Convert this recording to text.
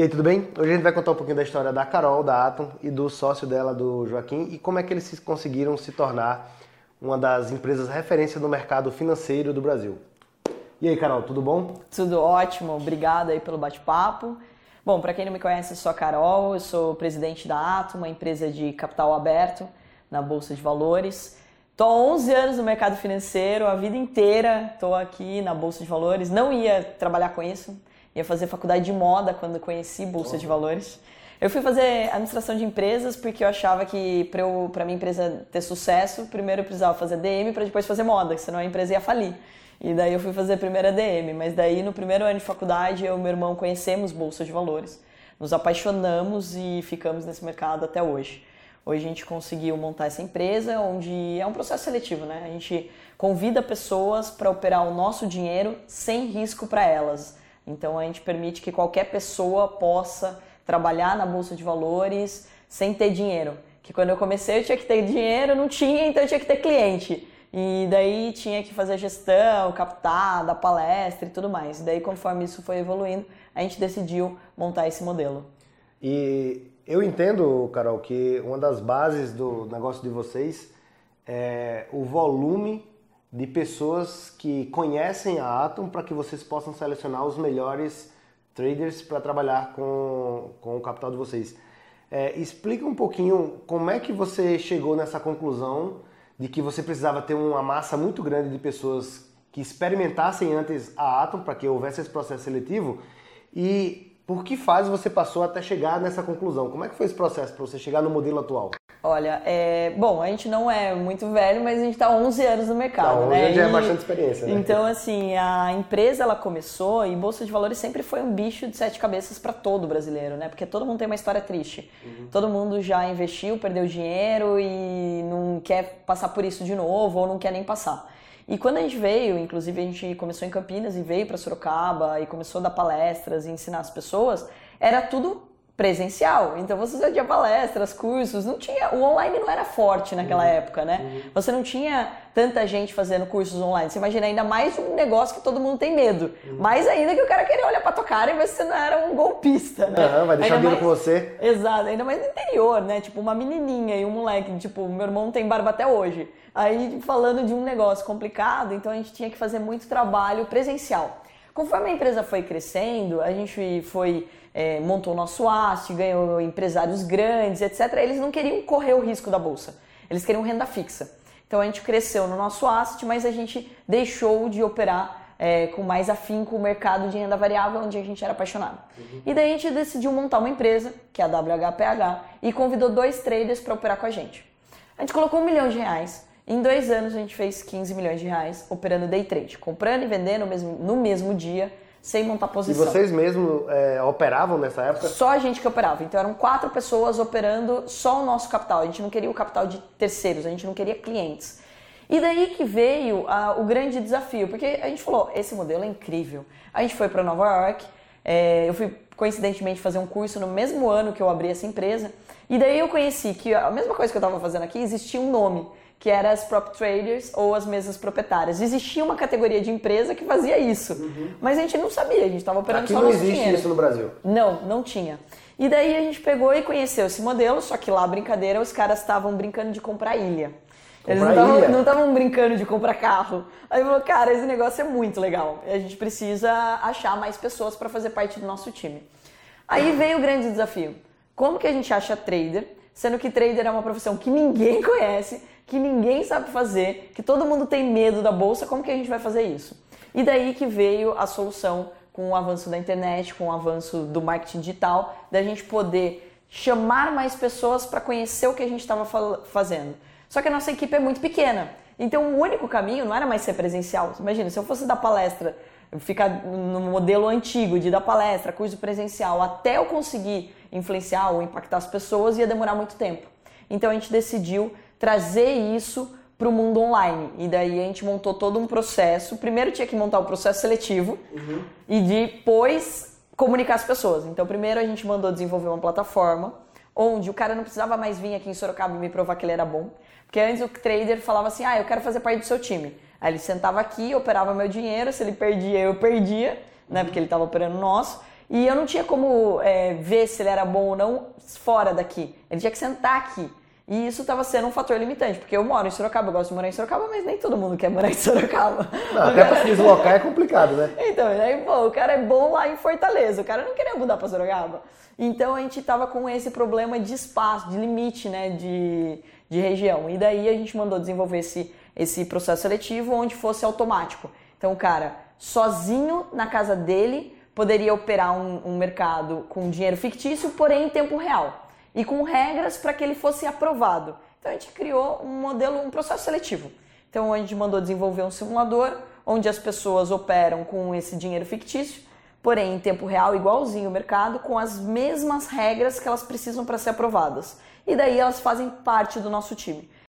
E aí, tudo bem? Hoje a gente vai contar um pouquinho da história da Carol, da Atom e do sócio dela, do Joaquim, e como é que eles conseguiram se tornar uma das empresas referência no mercado financeiro do Brasil. E aí, Carol, tudo bom? Tudo ótimo, obrigada aí pelo bate-papo. Bom, para quem não me conhece, eu sou a Carol, eu sou presidente da Atom, uma empresa de capital aberto na Bolsa de Valores. Estou há 11 anos no mercado financeiro, a vida inteira estou aqui na Bolsa de Valores. Não ia trabalhar com isso, ia fazer faculdade de moda quando conheci Bolsa de Valores. Eu fui fazer administração de empresas porque eu achava que para minha empresa ter sucesso, primeiro eu precisava fazer DM para depois fazer moda, senão a empresa ia falir. E daí eu fui fazer a primeira DM, mas daí no primeiro ano de faculdade eu e meu irmão conhecemos Bolsa de Valores, nos apaixonamos e ficamos nesse mercado até hoje. Hoje a gente conseguiu montar essa empresa, onde é um processo seletivo, né? A gente convida pessoas para operar o nosso dinheiro sem risco para elas. Então a gente permite que qualquer pessoa possa trabalhar na bolsa de valores sem ter dinheiro. Que quando eu comecei eu tinha que ter dinheiro, não tinha, então eu tinha que ter cliente. E daí tinha que fazer gestão, captar, dar palestra e tudo mais. E daí conforme isso foi evoluindo, a gente decidiu montar esse modelo. E eu entendo, Carol, que uma das bases do negócio de vocês é o volume de pessoas que conhecem a Atom para que vocês possam selecionar os melhores traders para trabalhar com, com o capital de vocês. É, explica um pouquinho como é que você chegou nessa conclusão de que você precisava ter uma massa muito grande de pessoas que experimentassem antes a Atom para que houvesse esse processo seletivo e por que fase você passou até chegar nessa conclusão? Como é que foi esse processo para você chegar no modelo atual? Olha, é, bom, a gente não é muito velho, mas a gente está 11 anos no mercado, tá, né? já é bastante experiência, né? Então, assim, a empresa ela começou e Bolsa de Valores sempre foi um bicho de sete cabeças para todo brasileiro, né? Porque todo mundo tem uma história triste. Uhum. Todo mundo já investiu, perdeu dinheiro e não quer passar por isso de novo ou não quer nem passar. E quando a gente veio, inclusive a gente começou em Campinas e veio para Sorocaba e começou a dar palestras e ensinar as pessoas, era tudo presencial. Então você já tinha palestras, cursos, não tinha, o online não era forte naquela uhum. época, né? Uhum. Você não tinha tanta gente fazendo cursos online. Você imagina ainda mais um negócio que todo mundo tem medo. Uhum. Mais ainda que o cara queria olhar pra tua cara e ver se você não era um golpista, né? Uhum, vai deixar dinheiro com você. Exato, ainda mais no interior, né? Tipo, uma menininha e um moleque, tipo, meu irmão tem barba até hoje. Aí falando de um negócio complicado, então a gente tinha que fazer muito trabalho presencial. Conforme a empresa foi crescendo, a gente foi é, montou nosso aço, ganhou empresários grandes, etc. Eles não queriam correr o risco da bolsa, eles queriam renda fixa. Então a gente cresceu no nosso asset, mas a gente deixou de operar é, com mais afinco o mercado de renda variável, onde a gente era apaixonado. Uhum. E daí a gente decidiu montar uma empresa, que é a WHPH, e convidou dois traders para operar com a gente. A gente colocou um milhão de reais. Em dois anos a gente fez 15 milhões de reais operando day trade, comprando e vendendo no mesmo, no mesmo dia sem montar posição. E vocês mesmo é, operavam nessa época? Só a gente que operava. Então eram quatro pessoas operando só o nosso capital. A gente não queria o capital de terceiros, a gente não queria clientes. E daí que veio o grande desafio, porque a gente falou, esse modelo é incrível. A gente foi para Nova York, é, eu fui coincidentemente fazer um curso no mesmo ano que eu abri essa empresa, e daí eu conheci que a mesma coisa que eu estava fazendo aqui, existia um nome que era as prop traders ou as mesas proprietárias. Existia uma categoria de empresa que fazia isso, uhum. mas a gente não sabia, a gente estava operando Aqui só não existe dinheiro. isso no Brasil? Não, não tinha. E daí a gente pegou e conheceu esse modelo, só que lá, brincadeira, os caras estavam brincando de comprar ilha. Eles não estavam brincando de comprar carro. Aí falou, cara, esse negócio é muito legal. A gente precisa achar mais pessoas para fazer parte do nosso time. Aí veio o grande desafio. Como que a gente acha trader, sendo que trader é uma profissão que ninguém conhece, que ninguém sabe fazer, que todo mundo tem medo da bolsa, como que a gente vai fazer isso? E daí que veio a solução com o avanço da internet, com o avanço do marketing digital, da gente poder chamar mais pessoas para conhecer o que a gente estava fazendo. Só que a nossa equipe é muito pequena. Então o único caminho não era mais ser presencial. Imagina, se eu fosse dar palestra, ficar no modelo antigo de dar palestra, curso presencial, até eu conseguir influenciar ou impactar as pessoas, ia demorar muito tempo. Então a gente decidiu trazer isso para o mundo online. E daí a gente montou todo um processo. Primeiro tinha que montar o processo seletivo uhum. e depois comunicar as pessoas. Então, primeiro a gente mandou desenvolver uma plataforma onde o cara não precisava mais vir aqui em Sorocaba e me provar que ele era bom. Porque antes o trader falava assim: ah, eu quero fazer parte do seu time. Aí ele sentava aqui, operava meu dinheiro, se ele perdia, eu perdia, né? Porque ele estava operando nosso. E eu não tinha como é, ver se ele era bom ou não fora daqui. Ele tinha que sentar aqui. E isso estava sendo um fator limitante, porque eu moro em Sorocaba, eu gosto de morar em Sorocaba, mas nem todo mundo quer morar em Sorocaba. Não, até para se deslocar é complicado, né? Então, aí, pô, o cara é bom lá em Fortaleza, o cara não queria mudar para Sorocaba. Então a gente estava com esse problema de espaço, de limite, né, de, de região. E daí a gente mandou desenvolver esse, esse processo seletivo onde fosse automático. Então, o cara, sozinho na casa dele, poderia operar um, um mercado com dinheiro fictício, porém em tempo real. E com regras para que ele fosse aprovado. Então a gente criou um modelo, um processo seletivo. Então a gente mandou desenvolver um simulador onde as pessoas operam com esse dinheiro fictício porém em tempo real, igualzinho o mercado, com as mesmas regras que elas precisam para ser aprovadas. E daí elas fazem parte do nosso time.